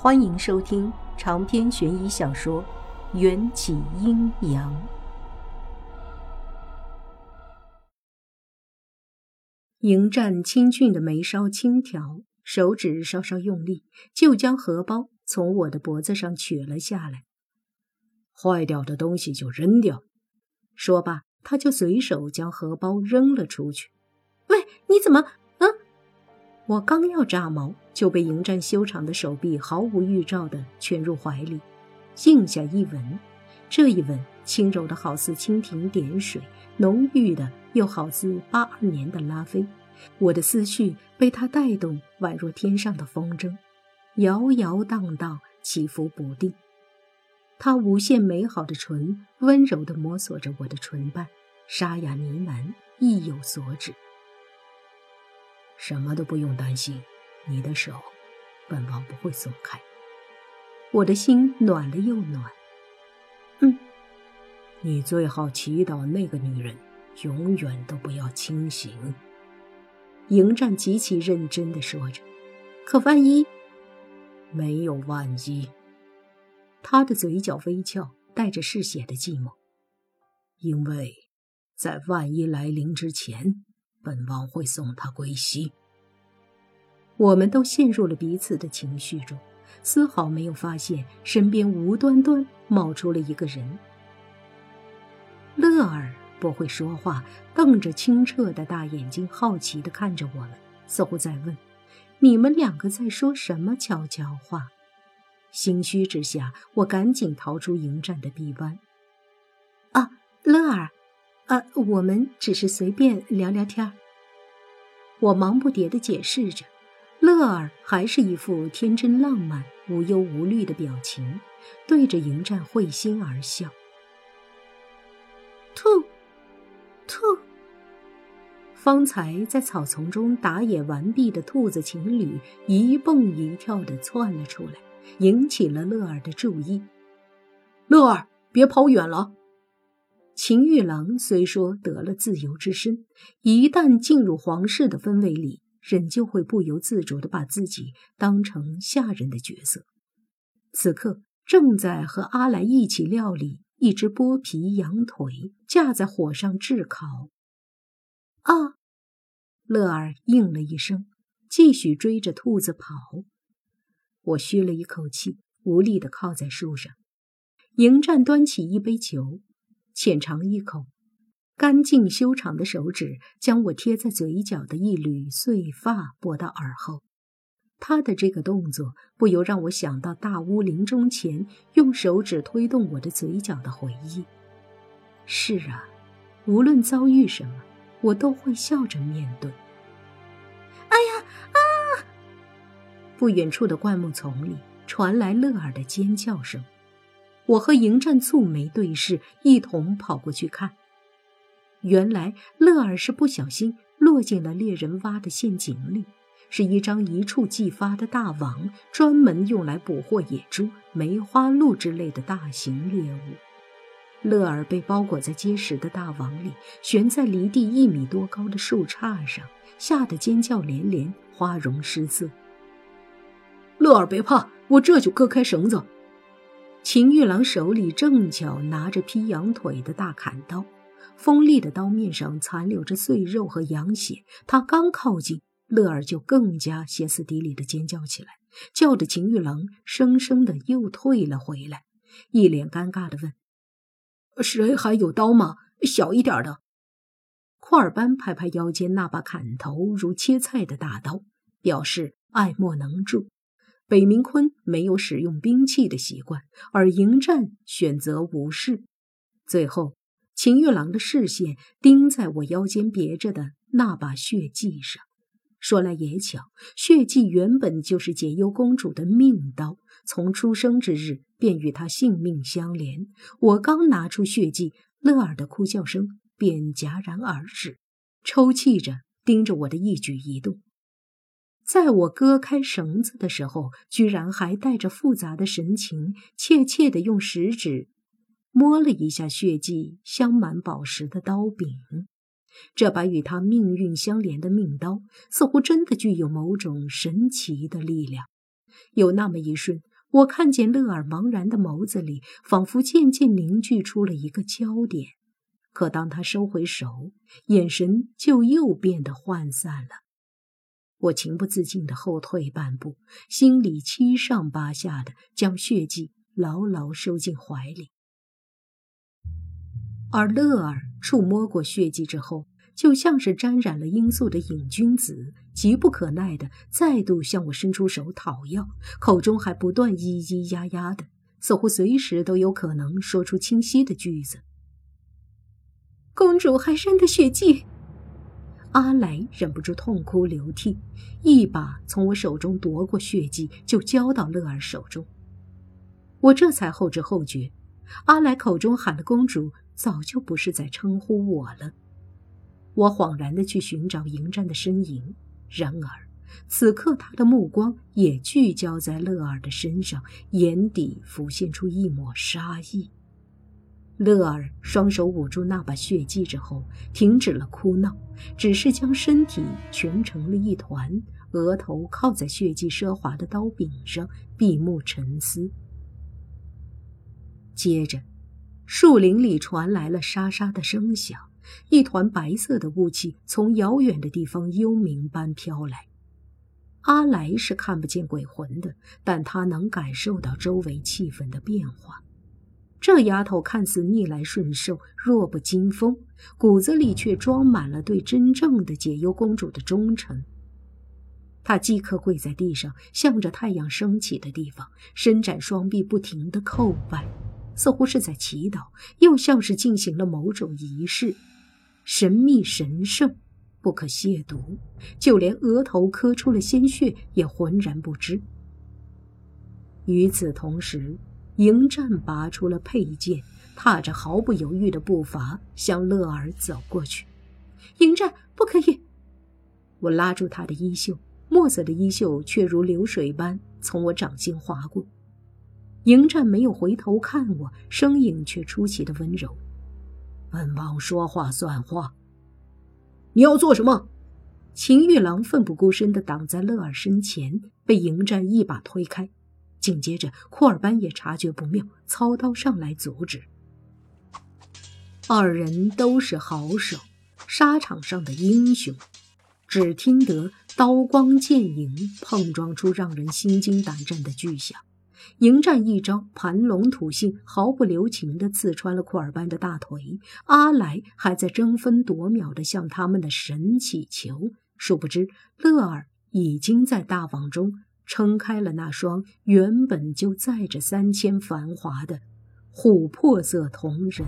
欢迎收听长篇悬疑小说《缘起阴阳》。迎战清俊的眉梢轻挑，手指稍稍用力，就将荷包从我的脖子上取了下来。坏掉的东西就扔掉。说罢，他就随手将荷包扔了出去。喂，你怎么？我刚要炸毛。就被迎战修长的手臂毫无预兆地圈入怀里，静下一吻，这一吻轻柔的好似蜻蜓点水，浓郁的又好似八二年的拉菲。我的思绪被他带动，宛若天上的风筝，摇摇荡荡，起伏不定。他无限美好的唇温柔地摸索着我的唇瓣，沙哑呢喃，意有所指。什么都不用担心。你的手，本王不会松开。我的心暖了又暖。嗯，你最好祈祷那个女人永远都不要清醒。迎战极其认真地说着。可万一……没有万一。他的嘴角微翘，带着嗜血的寂寞。因为，在万一来临之前，本王会送他归西。我们都陷入了彼此的情绪中，丝毫没有发现身边无端端冒出了一个人。乐儿不会说话，瞪着清澈的大眼睛，好奇地看着我们，似乎在问：“你们两个在说什么悄悄话？”心虚之下，我赶紧逃出迎战的臂弯。“啊，乐儿，啊，我们只是随便聊聊天儿。”我忙不迭地解释着。乐儿还是一副天真浪漫、无忧无虑的表情，对着迎战会心而笑。兔，兔。方才在草丛中打野完毕的兔子情侣一蹦一跳的窜了出来，引起了乐儿的注意。乐儿，别跑远了。秦玉郎虽说得了自由之身，一旦进入皇室的氛围里。人就会不由自主地把自己当成下人的角色。此刻正在和阿来一起料理一只剥皮羊腿，架在火上炙烤。啊！乐儿应了一声，继续追着兔子跑。我吁了一口气，无力地靠在树上。迎战端起一杯酒，浅尝一口。干净修长的手指将我贴在嘴角的一缕碎发拨到耳后，他的这个动作不由让我想到大屋临终前用手指推动我的嘴角的回忆。是啊，无论遭遇什么，我都会笑着面对。哎呀啊！不远处的灌木丛里传来乐儿的尖叫声，我和迎战蹙眉对视，一同跑过去看。原来乐儿是不小心落进了猎人挖的陷阱里，是一张一触即发的大网，专门用来捕获野猪、梅花鹿之类的大型猎物。乐儿被包裹在结实的大网里，悬在离地一米多高的树杈上，吓得尖叫连连，花容失色。乐儿别怕，我这就割开绳子。秦玉郎手里正巧拿着劈羊腿的大砍刀。锋利的刀面上残留着碎肉和羊血，他刚靠近，乐儿就更加歇斯底里的尖叫起来，叫着秦玉郎生生的又退了回来，一脸尴尬的问：“谁还有刀吗？小一点的。”库尔班拍拍腰间那把砍头如切菜的大刀，表示爱莫能助。北冥坤没有使用兵器的习惯，而迎战选择无视，最后。秦玉郎的视线盯在我腰间别着的那把血迹上，说来也巧，血迹原本就是解忧公主的命刀，从出生之日便与她性命相连。我刚拿出血迹，乐儿的哭叫声便戛然而止，抽泣着盯着我的一举一动。在我割开绳子的时候，居然还带着复杂的神情，怯怯地用食指。摸了一下血迹镶满宝石的刀柄，这把与他命运相连的命刀，似乎真的具有某种神奇的力量。有那么一瞬，我看见乐儿茫然的眸子里，仿佛渐渐凝聚出了一个焦点。可当他收回手，眼神就又变得涣散了。我情不自禁地后退半步，心里七上八下的，将血迹牢牢收进怀里。而乐儿触摸过血迹之后，就像是沾染了罂粟的瘾君子，急不可耐的再度向我伸出手讨要，口中还不断咿咿呀呀的，似乎随时都有可能说出清晰的句子。公主还认得血迹。阿来忍不住痛哭流涕，一把从我手中夺过血迹，就交到乐儿手中。我这才后知后觉，阿来口中喊的公主，早就不是在称呼我了。我恍然的去寻找迎战的身影，然而此刻他的目光也聚焦在乐儿的身上，眼底浮现出一抹杀意。乐儿双手捂住那把血迹之后，停止了哭闹，只是将身体蜷成了一团，额头靠在血迹奢华的刀柄上，闭目沉思。接着，树林里传来了沙沙的声响，一团白色的雾气从遥远的地方幽冥般飘来。阿来是看不见鬼魂的，但他能感受到周围气氛的变化。这丫头看似逆来顺受、弱不禁风，骨子里却装满了对真正的解忧公主的忠诚。她即刻跪在地上，向着太阳升起的地方伸展双臂，不停地叩拜，似乎是在祈祷，又像是进行了某种仪式，神秘神圣，不可亵渎。就连额头磕出了鲜血也浑然不知。与此同时。迎战拔出了佩剑，踏着毫不犹豫的步伐向乐儿走过去。迎战不可以！我拉住他的衣袖，墨色的衣袖却如流水般从我掌心划过。迎战没有回头看我，声音却出奇的温柔：“本王说话算话。你要做什么？”秦玉郎奋不顾身地挡在乐儿身前，被迎战一把推开。紧接着，库尔班也察觉不妙，操刀上来阻止。二人都是好手，沙场上的英雄。只听得刀光剑影碰撞出让人心惊胆战的巨响。迎战一招盘龙吐信，毫不留情地刺穿了库尔班的大腿。阿来还在争分夺秒地向他们的神祈求，殊不知乐儿已经在大网中。撑开了那双原本就载着三千繁华的琥珀色瞳仁。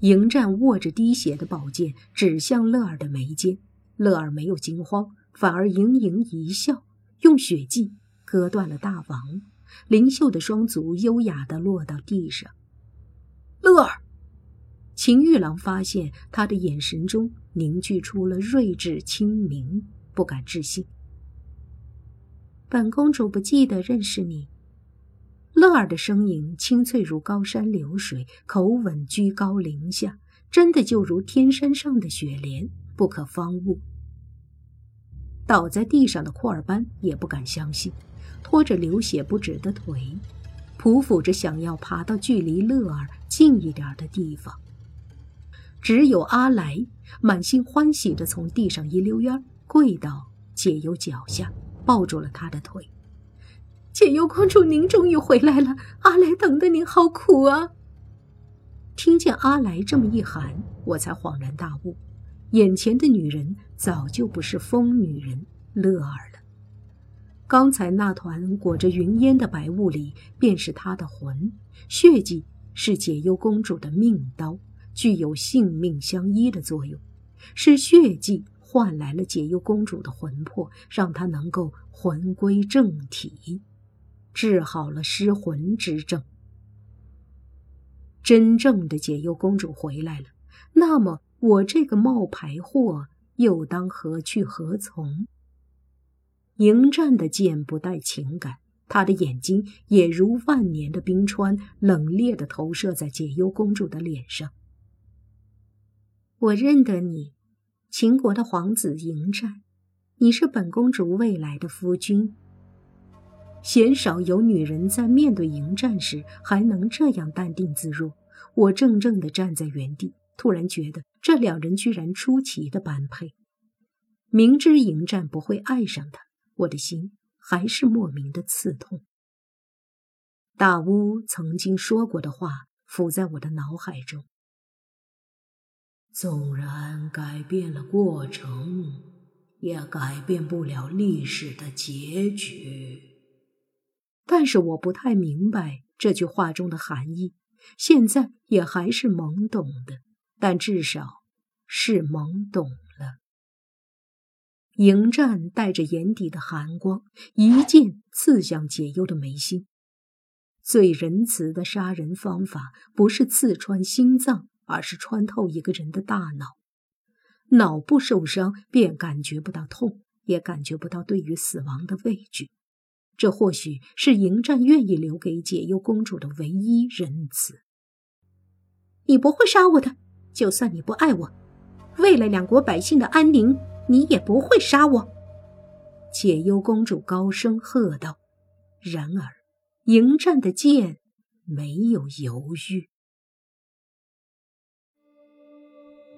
迎战握着滴血的宝剑指向乐儿的眉间，乐儿没有惊慌，反而盈盈一笑，用血迹割断了大王。灵秀的双足优雅地落到地上。乐儿，秦玉郎发现他的眼神中凝聚出了睿智清明，不敢置信。本公主不记得认识你。乐儿的声音清脆如高山流水，口吻居高临下，真的就如天山上的雪莲，不可方物。倒在地上的库尔班也不敢相信，拖着流血不止的腿，匍匐着想要爬到距离乐儿近一点的地方。只有阿来满心欢喜地从地上一溜烟跪到解忧脚下。抱住了他的腿，解忧公主，您终于回来了！阿来等的您好苦啊！听见阿来这么一喊，我才恍然大悟，眼前的女人早就不是疯女人乐儿了。刚才那团裹着云烟的白雾里，便是她的魂。血迹是解忧公主的命刀，具有性命相依的作用，是血迹。换来了解忧公主的魂魄，让她能够魂归正体，治好了失魂之症。真正的解忧公主回来了，那么我这个冒牌货又当何去何从？迎战的剑不带情感，他的眼睛也如万年的冰川，冷冽的投射在解忧公主的脸上。我认得你。秦国的皇子迎战，你是本公主未来的夫君。鲜少有女人在面对迎战时还能这样淡定自若。我怔怔地站在原地，突然觉得这两人居然出奇的般配。明知迎战不会爱上他，我的心还是莫名的刺痛。大巫曾经说过的话浮在我的脑海中：纵然改变了过程，也改变不了历史的结局。但是我不太明白这句话中的含义，现在也还是懵懂的，但至少是懵懂了。迎战带着眼底的寒光，一剑刺向解忧的眉心。最仁慈的杀人方法，不是刺穿心脏，而是穿透一个人的大脑。脑部受伤，便感觉不到痛，也感觉不到对于死亡的畏惧。这或许是迎战愿意留给解忧公主的唯一仁慈。你不会杀我的，就算你不爱我，为了两国百姓的安宁，你也不会杀我。解忧公主高声喝道。然而，迎战的剑没有犹豫。